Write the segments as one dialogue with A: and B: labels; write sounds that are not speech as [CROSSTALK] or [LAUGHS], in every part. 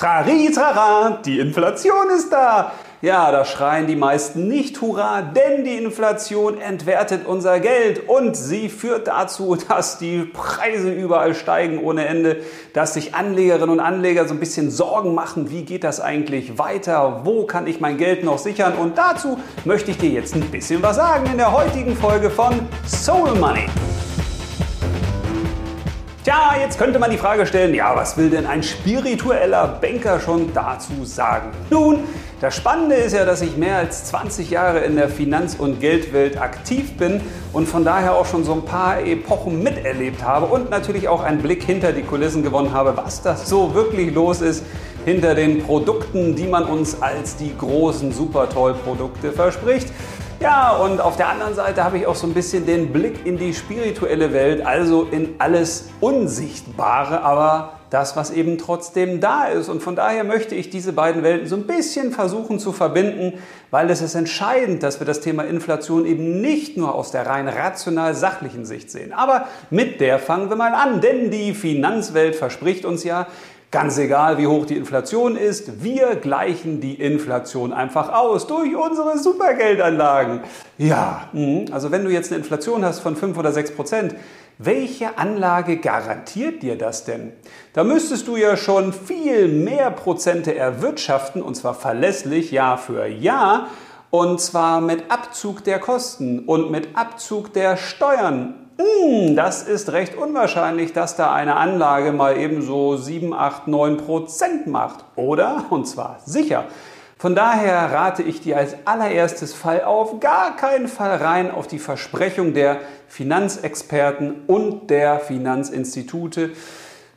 A: Trari, trara, die Inflation ist da. Ja, da schreien die meisten nicht Hurra, denn die Inflation entwertet unser Geld und sie führt dazu, [LAUGHS] dass die Preise überall steigen ohne Ende, dass sich Anlegerinnen und Anleger so ein bisschen Sorgen machen, wie geht das eigentlich weiter, wo kann ich mein Geld noch sichern und dazu möchte ich dir jetzt ein bisschen was sagen in der heutigen Folge von Soul Money. Tja, jetzt könnte man die Frage stellen, ja, was will denn ein spiritueller Banker schon dazu sagen? Nun, das Spannende ist ja, dass ich mehr als 20 Jahre in der Finanz- und Geldwelt aktiv bin und von daher auch schon so ein paar Epochen miterlebt habe und natürlich auch einen Blick hinter die Kulissen gewonnen habe, was da so wirklich los ist hinter den Produkten, die man uns als die großen Super-Toll-Produkte verspricht. Ja, und auf der anderen Seite habe ich auch so ein bisschen den Blick in die spirituelle Welt, also in alles Unsichtbare, aber das, was eben trotzdem da ist. Und von daher möchte ich diese beiden Welten so ein bisschen versuchen zu verbinden, weil es ist entscheidend, dass wir das Thema Inflation eben nicht nur aus der rein rational sachlichen Sicht sehen. Aber mit der fangen wir mal an, denn die Finanzwelt verspricht uns ja, Ganz egal, wie hoch die Inflation ist, wir gleichen die Inflation einfach aus durch unsere Supergeldanlagen. Ja, mhm. also wenn du jetzt eine Inflation hast von 5 oder 6 Prozent, welche Anlage garantiert dir das denn? Da müsstest du ja schon viel mehr Prozente erwirtschaften, und zwar verlässlich Jahr für Jahr, und zwar mit Abzug der Kosten und mit Abzug der Steuern hm, das ist recht unwahrscheinlich, dass da eine Anlage mal eben so 7, 8, 9 Prozent macht, oder? Und zwar sicher. Von daher rate ich dir als allererstes Fall auf gar keinen Fall rein auf die Versprechung der Finanzexperten und der Finanzinstitute,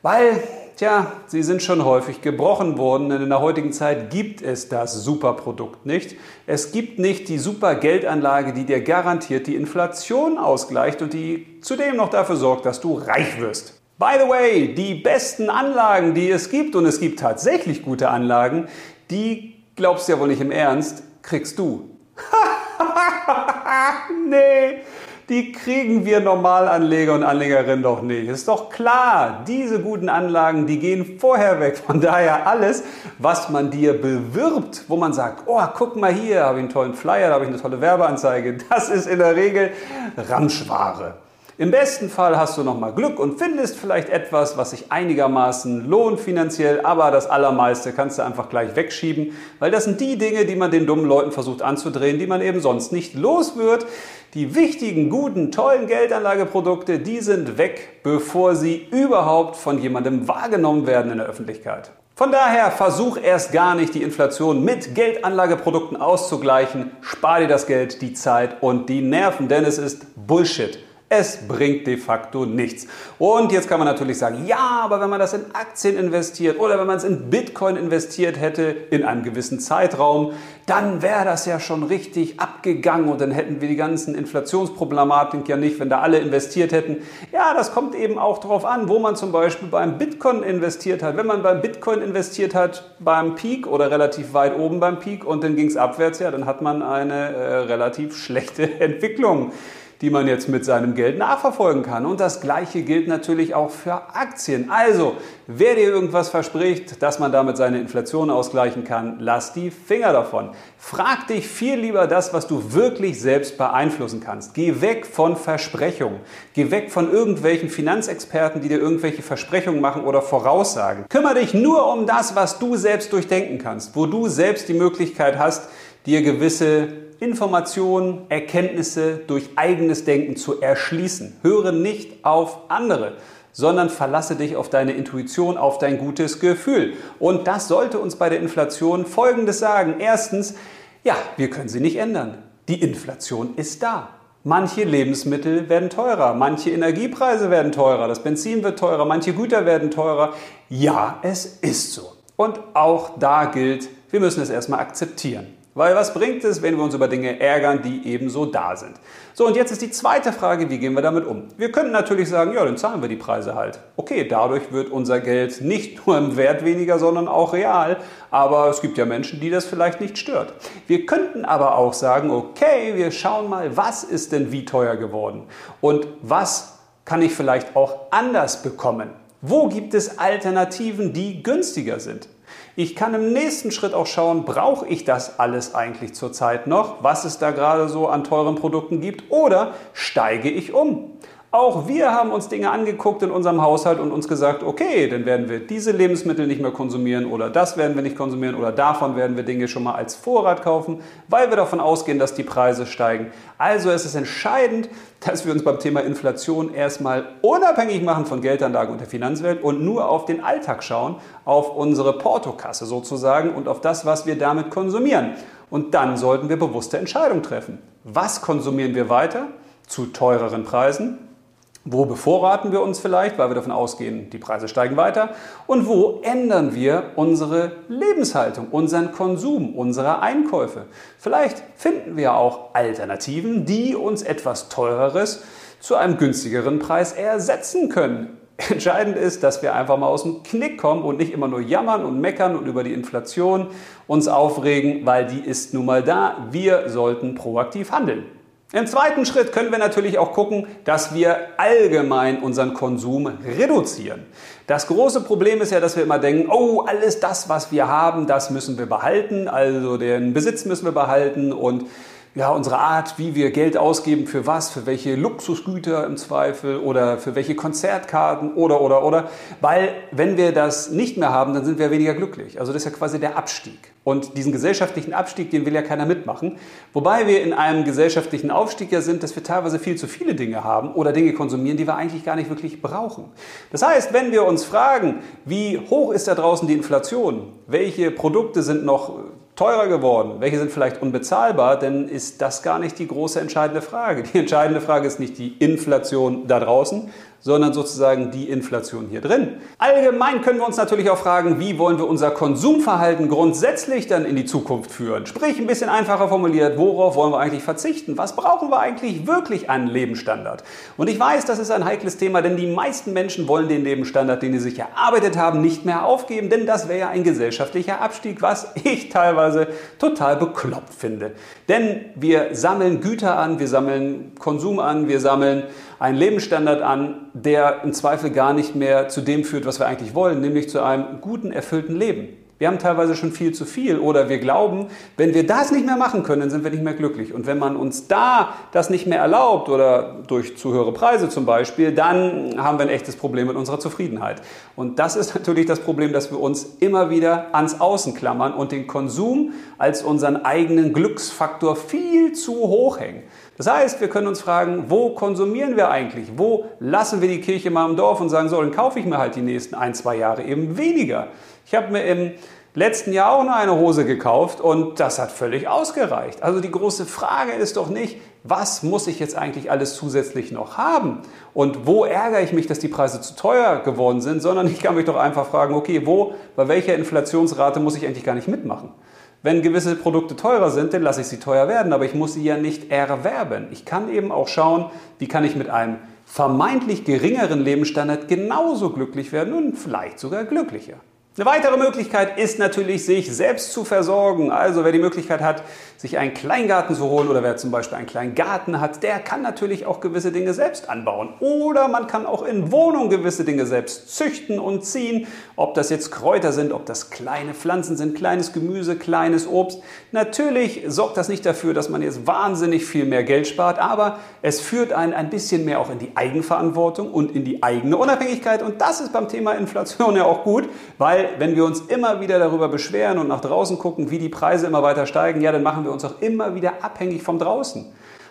A: weil Tja, sie sind schon häufig gebrochen worden, denn in der heutigen Zeit gibt es das Superprodukt nicht. Es gibt nicht die Supergeldanlage, die dir garantiert die Inflation ausgleicht und die zudem noch dafür sorgt, dass du reich wirst. By the way, die besten Anlagen, die es gibt, und es gibt tatsächlich gute Anlagen, die glaubst du ja wohl nicht im Ernst, kriegst du. [LAUGHS] nee, die kriegen wir Normalanleger und Anlegerinnen doch nicht. Ist doch klar, diese guten Anlagen, die gehen vorher weg. Von daher alles, was man dir bewirbt, wo man sagt, oh, guck mal hier, habe ich einen tollen Flyer, da habe ich eine tolle Werbeanzeige, das ist in der Regel Ramschware. Im besten Fall hast du nochmal Glück und findest vielleicht etwas, was sich einigermaßen lohnt finanziell, aber das Allermeiste kannst du einfach gleich wegschieben, weil das sind die Dinge, die man den dummen Leuten versucht anzudrehen, die man eben sonst nicht los wird. Die wichtigen, guten, tollen Geldanlageprodukte, die sind weg, bevor sie überhaupt von jemandem wahrgenommen werden in der Öffentlichkeit. Von daher versuch erst gar nicht die Inflation mit Geldanlageprodukten auszugleichen. Spar dir das Geld, die Zeit und die Nerven, denn es ist Bullshit. Es bringt de facto nichts. Und jetzt kann man natürlich sagen, ja, aber wenn man das in Aktien investiert oder wenn man es in Bitcoin investiert hätte in einem gewissen Zeitraum, dann wäre das ja schon richtig abgegangen und dann hätten wir die ganzen Inflationsproblematik ja nicht, wenn da alle investiert hätten. Ja, das kommt eben auch darauf an, wo man zum Beispiel beim Bitcoin investiert hat. Wenn man beim Bitcoin investiert hat beim Peak oder relativ weit oben beim Peak und dann ging es abwärts, ja, dann hat man eine äh, relativ schlechte [LAUGHS] Entwicklung die man jetzt mit seinem Geld nachverfolgen kann. Und das gleiche gilt natürlich auch für Aktien. Also, wer dir irgendwas verspricht, dass man damit seine Inflation ausgleichen kann, lass die Finger davon. Frag dich viel lieber das, was du wirklich selbst beeinflussen kannst. Geh weg von Versprechungen. Geh weg von irgendwelchen Finanzexperten, die dir irgendwelche Versprechungen machen oder voraussagen. Kümmer dich nur um das, was du selbst durchdenken kannst, wo du selbst die Möglichkeit hast, dir gewisse Informationen, Erkenntnisse durch eigenes Denken zu erschließen. Höre nicht auf andere, sondern verlasse dich auf deine Intuition, auf dein gutes Gefühl. Und das sollte uns bei der Inflation Folgendes sagen. Erstens, ja, wir können sie nicht ändern. Die Inflation ist da. Manche Lebensmittel werden teurer, manche Energiepreise werden teurer, das Benzin wird teurer, manche Güter werden teurer. Ja, es ist so. Und auch da gilt, wir müssen es erstmal akzeptieren. Weil was bringt es, wenn wir uns über Dinge ärgern, die ebenso da sind? So, und jetzt ist die zweite Frage, wie gehen wir damit um? Wir könnten natürlich sagen, ja, dann zahlen wir die Preise halt. Okay, dadurch wird unser Geld nicht [LAUGHS] nur im Wert weniger, sondern auch real. Aber es gibt ja Menschen, die das vielleicht nicht stört. Wir könnten aber auch sagen, okay, wir schauen mal, was ist denn wie teuer geworden? Und was kann ich vielleicht auch anders bekommen? Wo gibt es Alternativen, die günstiger sind? Ich kann im nächsten Schritt auch schauen, brauche ich das alles eigentlich zurzeit noch, was es da gerade so an teuren Produkten gibt, oder steige ich um? Auch wir haben uns Dinge angeguckt in unserem Haushalt und uns gesagt, okay, dann werden wir diese Lebensmittel nicht mehr konsumieren oder das werden wir nicht konsumieren oder davon werden wir Dinge schon mal als Vorrat kaufen, weil wir davon ausgehen, dass die Preise steigen. Also ist es entscheidend, dass wir uns beim Thema Inflation erstmal unabhängig machen von Geldanlagen und der Finanzwelt und nur auf den Alltag schauen, auf unsere Portokasse sozusagen und auf das, was wir damit konsumieren. Und dann sollten wir bewusste Entscheidungen treffen. Was konsumieren wir weiter? Zu teureren Preisen wo bevorraten wir uns vielleicht, weil wir davon ausgehen, die Preise steigen weiter? Und wo ändern wir unsere Lebenshaltung, unseren Konsum, unsere Einkäufe? Vielleicht finden wir auch Alternativen, die uns etwas teureres zu einem günstigeren Preis ersetzen können. Entscheidend ist, dass wir einfach mal aus dem Knick kommen und nicht immer nur jammern und meckern und über die Inflation uns aufregen, weil die ist nun mal da. Wir sollten proaktiv handeln. Im zweiten Schritt können wir natürlich auch gucken, dass wir allgemein unseren Konsum reduzieren. Das große Problem ist ja, dass wir immer denken, oh, alles das, was wir haben, das müssen wir behalten, also den Besitz müssen wir behalten und ja, unsere Art, wie wir Geld ausgeben, für was, für welche Luxusgüter im Zweifel oder für welche Konzertkarten oder, oder, oder. Weil wenn wir das nicht mehr haben, dann sind wir weniger glücklich. Also das ist ja quasi der Abstieg. Und diesen gesellschaftlichen Abstieg, den will ja keiner mitmachen. Wobei wir in einem gesellschaftlichen Aufstieg ja sind, dass wir teilweise viel zu viele Dinge haben oder Dinge konsumieren, die wir eigentlich gar nicht wirklich brauchen. Das heißt, wenn wir uns fragen, wie hoch ist da draußen die Inflation, welche Produkte sind noch teurer geworden? Welche sind vielleicht unbezahlbar? Denn ist das gar nicht die große entscheidende Frage. Die entscheidende Frage ist nicht die Inflation da draußen, sondern sozusagen die Inflation hier drin. Allgemein können wir uns natürlich auch fragen, wie wollen wir unser Konsumverhalten grundsätzlich dann in die Zukunft führen? Sprich, ein bisschen einfacher formuliert, worauf wollen wir eigentlich verzichten? Was brauchen wir eigentlich wirklich an Lebensstandard? Und ich weiß, das ist ein heikles Thema, denn die meisten Menschen wollen den Lebensstandard, den sie sich erarbeitet haben, nicht mehr aufgeben, denn das wäre ja ein gesellschaftlicher Abstieg, was ich teilweise total bekloppt finde. Denn wir sammeln Güter an, wir sammeln Konsum an, wir sammeln einen Lebensstandard an, der im Zweifel gar nicht mehr zu dem führt, was wir eigentlich wollen, nämlich zu einem guten, erfüllten Leben. Wir haben teilweise schon viel zu viel oder wir glauben, wenn wir das nicht mehr machen können, dann sind wir nicht mehr glücklich. Und wenn man uns da das nicht mehr erlaubt oder durch zu höhere Preise zum Beispiel, dann haben wir ein echtes Problem mit unserer Zufriedenheit. Und das ist natürlich das Problem, dass wir uns immer wieder ans Außen klammern und den Konsum als unseren eigenen Glücksfaktor viel zu hoch hängen. Das heißt, wir können uns fragen, wo konsumieren wir eigentlich? Wo lassen wir die Kirche mal im Dorf und sagen, so, dann kaufe ich mir halt die nächsten ein, zwei Jahre eben weniger. Ich habe mir im letzten Jahr auch noch eine Hose gekauft und das hat völlig ausgereicht. Also die große Frage ist doch nicht, was muss ich jetzt eigentlich alles zusätzlich noch haben und wo ärgere ich mich, dass die Preise zu teuer geworden sind, sondern ich kann mich doch einfach fragen, okay, wo, bei welcher Inflationsrate muss ich eigentlich gar nicht mitmachen? Wenn gewisse Produkte teurer sind, dann lasse ich sie teuer werden, aber ich muss sie ja nicht erwerben. Ich kann eben auch schauen, wie kann ich mit einem vermeintlich geringeren Lebensstandard genauso glücklich werden und vielleicht sogar glücklicher. Eine weitere Möglichkeit ist natürlich, sich selbst zu versorgen. Also wer die Möglichkeit hat, sich einen Kleingarten zu holen oder wer zum Beispiel einen kleinen Garten hat, der kann natürlich auch gewisse Dinge selbst anbauen. Oder man kann auch in Wohnungen gewisse Dinge selbst züchten und ziehen. Ob das jetzt Kräuter sind, ob das kleine Pflanzen sind, kleines Gemüse, kleines Obst. Natürlich sorgt das nicht dafür, dass man jetzt wahnsinnig viel mehr Geld spart, aber es führt einen ein bisschen mehr auch in die Eigenverantwortung und in die eigene Unabhängigkeit. Und das ist beim Thema Inflation ja auch gut, weil wenn wir uns immer wieder darüber beschweren und nach draußen gucken, wie die Preise immer weiter steigen, ja, dann machen wir uns auch immer wieder abhängig vom Draußen.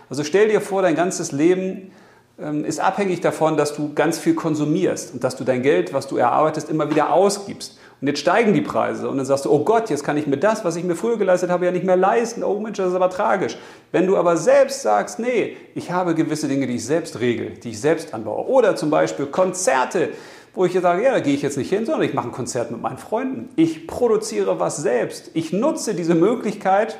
A: Also stell dir vor, dein ganzes Leben ähm, ist abhängig davon, dass du ganz viel konsumierst und dass du dein Geld, was du erarbeitest, immer wieder ausgibst. Und jetzt steigen die Preise und dann sagst du, oh Gott, jetzt kann ich mir das, was ich mir früher geleistet habe, ja nicht mehr leisten. Oh Mensch, das ist aber tragisch. Wenn du aber selbst sagst, nee, ich habe gewisse Dinge, die ich selbst regel, die ich selbst anbaue. Oder zum Beispiel Konzerte wo ich sage, ja, da gehe ich jetzt nicht hin, sondern ich mache ein Konzert mit meinen Freunden. Ich produziere was selbst. Ich nutze diese Möglichkeit,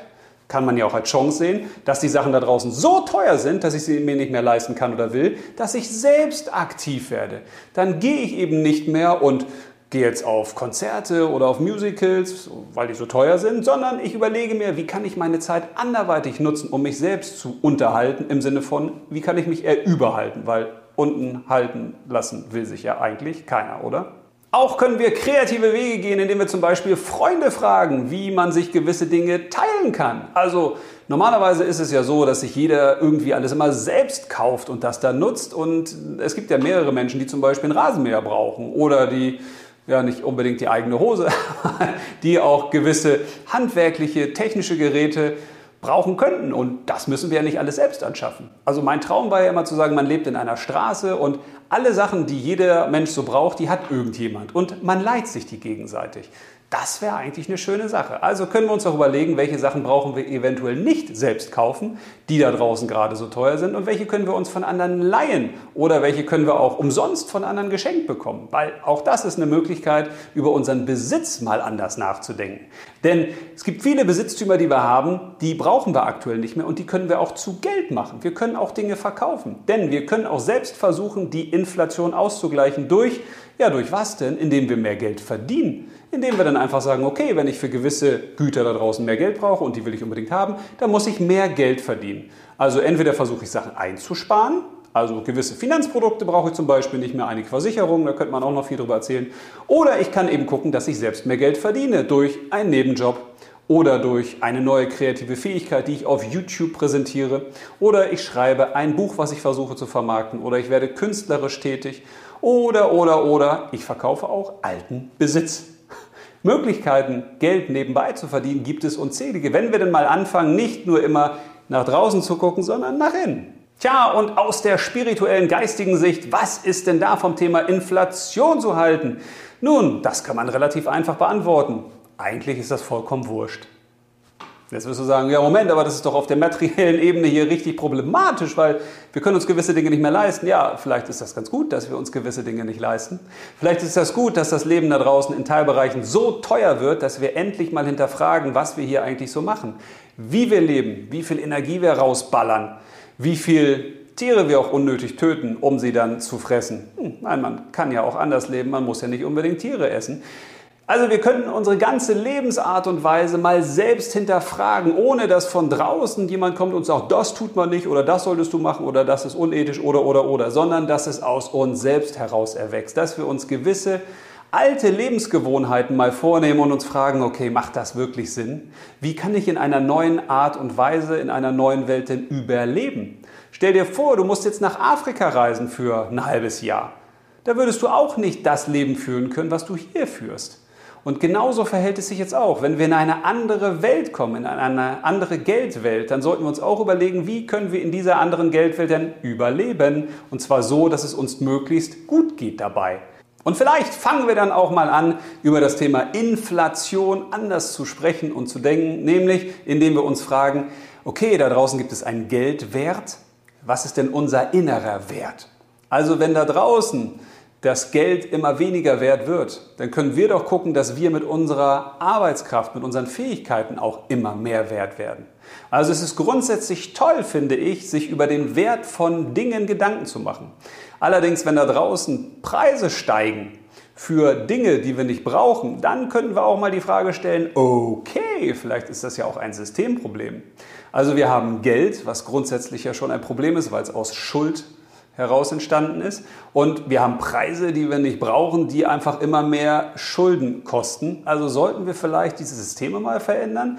A: kann man ja auch als Chance sehen, dass die Sachen da draußen so teuer sind, dass ich sie mir nicht mehr leisten kann oder will, dass ich selbst aktiv werde. Dann gehe ich eben nicht mehr und gehe jetzt auf Konzerte oder auf Musicals, weil die so teuer sind, sondern ich überlege mir, wie kann ich meine Zeit anderweitig nutzen, um mich selbst zu unterhalten, im Sinne von, wie kann ich mich eher überhalten, weil unten halten lassen will sich ja eigentlich keiner, oder? Auch können wir kreative Wege gehen, indem wir zum Beispiel Freunde fragen, wie man sich gewisse Dinge teilen kann. Also normalerweise ist es ja so, dass sich jeder irgendwie alles immer selbst kauft und das dann nutzt. Und es gibt ja mehrere Menschen, die zum Beispiel einen Rasenmäher brauchen oder die ja nicht unbedingt die eigene Hose, [LAUGHS] die auch gewisse handwerkliche, technische Geräte brauchen könnten. Und das müssen wir ja nicht alles selbst anschaffen. Also mein Traum war ja immer zu sagen, man lebt in einer Straße und alle Sachen, die jeder Mensch so braucht, die hat irgendjemand. Und man leiht sich die gegenseitig. Das wäre eigentlich eine schöne Sache. Also können wir uns auch überlegen, welche Sachen brauchen wir eventuell nicht selbst kaufen, die da draußen gerade so teuer sind und welche können wir uns von anderen leihen oder welche können wir auch umsonst von anderen geschenkt bekommen. Weil auch das ist eine Möglichkeit, über unseren Besitz mal anders nachzudenken. Denn es gibt viele Besitztümer, die wir haben, die brauchen wir aktuell nicht mehr und die können wir auch zu Geld machen. Wir können auch Dinge verkaufen. Denn wir können auch selbst versuchen, die Inflation auszugleichen durch, ja, durch was denn? Indem wir mehr Geld verdienen indem wir dann einfach sagen, okay, wenn ich für gewisse Güter da draußen mehr Geld brauche und die will ich unbedingt haben, dann muss ich mehr Geld verdienen. Also entweder versuche ich Sachen einzusparen, also gewisse Finanzprodukte brauche ich zum Beispiel nicht mehr, einige Versicherungen, da könnte man auch noch viel drüber erzählen. Oder ich kann eben gucken, dass ich selbst mehr Geld verdiene durch einen Nebenjob oder durch eine neue kreative Fähigkeit, die ich auf YouTube präsentiere. Oder ich schreibe ein Buch, was ich versuche zu vermarkten. Oder ich werde künstlerisch tätig. Oder, oder, oder ich verkaufe auch alten Besitz. Möglichkeiten, Geld nebenbei zu verdienen, gibt es unzählige. Wenn wir denn mal anfangen, nicht nur immer nach draußen zu gucken, sondern nach innen. Tja, und aus der spirituellen, geistigen Sicht, was ist denn da vom Thema Inflation zu halten? Nun, das kann man relativ einfach beantworten. Eigentlich ist das vollkommen wurscht. Jetzt wirst du sagen, ja Moment, aber das ist doch auf der materiellen Ebene hier richtig problematisch, weil wir können uns gewisse Dinge nicht mehr leisten. Ja, vielleicht ist das ganz gut, dass wir uns gewisse Dinge nicht leisten. Vielleicht ist das gut, dass das Leben da draußen in Teilbereichen so teuer wird, dass wir endlich mal hinterfragen, was wir hier eigentlich so machen. Wie wir leben, wie viel Energie wir rausballern, wie viel Tiere wir auch unnötig töten, um sie dann zu fressen. Hm, nein, man kann ja auch anders leben, man muss ja nicht unbedingt Tiere essen. Also wir könnten unsere ganze Lebensart und Weise mal selbst hinterfragen, ohne dass von draußen jemand kommt und sagt, das tut man nicht oder das solltest du machen oder das ist unethisch oder oder oder, sondern dass es aus uns selbst heraus erwächst, dass wir uns gewisse alte Lebensgewohnheiten mal vornehmen und uns fragen, okay, macht das wirklich Sinn? Wie kann ich in einer neuen Art und Weise, in einer neuen Welt denn überleben? Stell dir vor, du musst jetzt nach Afrika reisen für ein halbes Jahr. Da würdest du auch nicht das Leben führen können, was du hier führst. Und genauso verhält es sich jetzt auch. Wenn wir in eine andere Welt kommen, in eine andere Geldwelt, dann sollten wir uns auch überlegen, wie können wir in dieser anderen Geldwelt denn überleben? Und zwar so, dass es uns möglichst gut geht dabei. Und vielleicht fangen wir dann auch mal an, über das Thema Inflation anders zu sprechen und zu denken, nämlich indem wir uns fragen, okay, da draußen gibt es einen Geldwert, was ist denn unser innerer Wert? Also wenn da draußen das Geld immer weniger wert wird, dann können wir doch gucken, dass wir mit unserer Arbeitskraft, mit unseren Fähigkeiten auch immer mehr wert werden. Also es ist grundsätzlich toll, finde ich, sich über den Wert von Dingen Gedanken zu machen. Allerdings, wenn da draußen Preise steigen für Dinge, die wir nicht brauchen, dann könnten wir auch mal die Frage stellen, okay, vielleicht ist das ja auch ein Systemproblem. Also wir haben Geld, was grundsätzlich ja schon ein Problem ist, weil es aus Schuld heraus entstanden ist. Und wir haben Preise, die wir nicht brauchen, die einfach immer mehr Schulden kosten. Also sollten wir vielleicht diese Systeme mal verändern.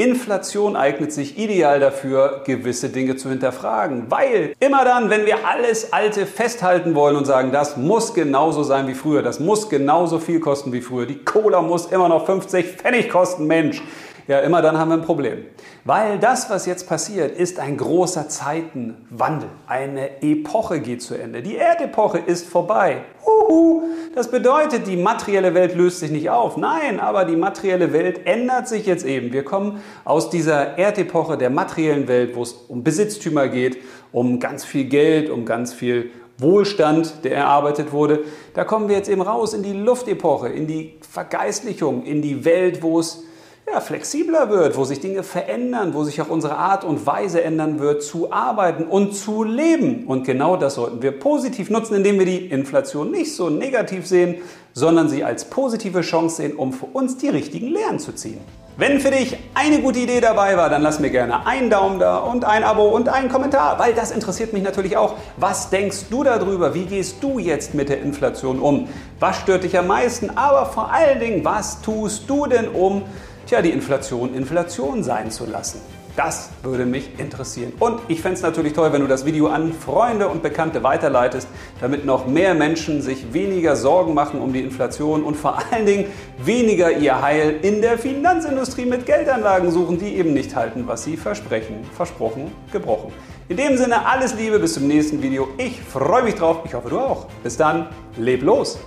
A: Inflation eignet sich ideal dafür, gewisse Dinge zu hinterfragen, weil immer dann, wenn wir alles Alte festhalten wollen und sagen, das muss genauso sein wie früher, das muss genauso viel kosten wie früher, die Cola muss immer noch 50 Pfennig kosten, Mensch, ja, immer dann haben wir ein Problem. Weil das, was jetzt passiert, ist ein großer Zeitenwandel. Eine Epoche geht zu Ende. Die Erdepoche ist vorbei. Uhu. Das bedeutet, die materielle Welt löst sich nicht auf. Nein, aber die materielle Welt ändert sich jetzt eben. Wir kommen aus dieser Erdepoche der materiellen Welt, wo es um Besitztümer geht, um ganz viel Geld, um ganz viel Wohlstand, der erarbeitet wurde. Da kommen wir jetzt eben raus in die Luftepoche, in die Vergeistlichung, in die Welt, wo es ja, flexibler wird, wo sich Dinge verändern, wo sich auch unsere Art und Weise ändern wird, zu arbeiten und zu leben. Und genau das sollten wir positiv nutzen, indem wir die Inflation nicht so negativ sehen, sondern sie als positive Chance sehen, um für uns die richtigen Lehren zu ziehen. Wenn für dich eine gute Idee dabei war, dann lass mir gerne einen Daumen da und ein Abo und einen Kommentar, weil das interessiert mich natürlich auch. Was denkst du darüber? Wie gehst du jetzt mit der Inflation um? Was stört dich am meisten? Aber vor allen Dingen, was tust du denn um, tja, die Inflation Inflation sein zu lassen? Das würde mich interessieren. Und ich fände es natürlich toll, wenn du das Video an Freunde und Bekannte weiterleitest, damit noch mehr Menschen sich weniger Sorgen machen um die Inflation und vor allen Dingen weniger ihr Heil in der Finanzindustrie mit Geldanlagen suchen, die eben nicht halten, was sie versprechen. Versprochen, gebrochen. In dem Sinne alles Liebe, bis zum nächsten Video. Ich freue mich drauf. Ich hoffe, du auch. Bis dann, leb los!